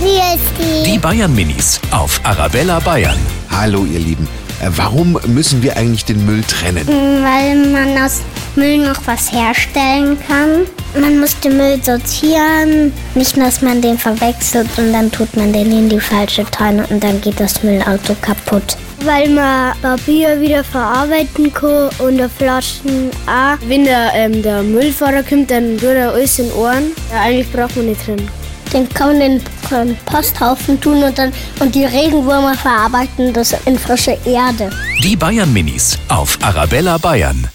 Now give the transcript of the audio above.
Die Bayern Minis auf Arabella Bayern. Hallo ihr Lieben. Äh, Warum müssen wir eigentlich den Müll trennen? weil man aus Müll noch was herstellen kann. Man muss den Müll sortieren, nicht, dass man den verwechselt und dann tut man den in die falsche Tonne und dann geht das Müllauto kaputt. Weil man Papier wieder verarbeiten kann und die Flaschen auch. Wenn der, ähm, der Müllfahrer kommt, dann tut er alles in Ohren. Ja, eigentlich braucht man nicht drin. Den kann man in den Komposthaufen tun und dann und die Regenwürmer verarbeiten das in frische Erde. Die Bayern Minis auf Arabella Bayern.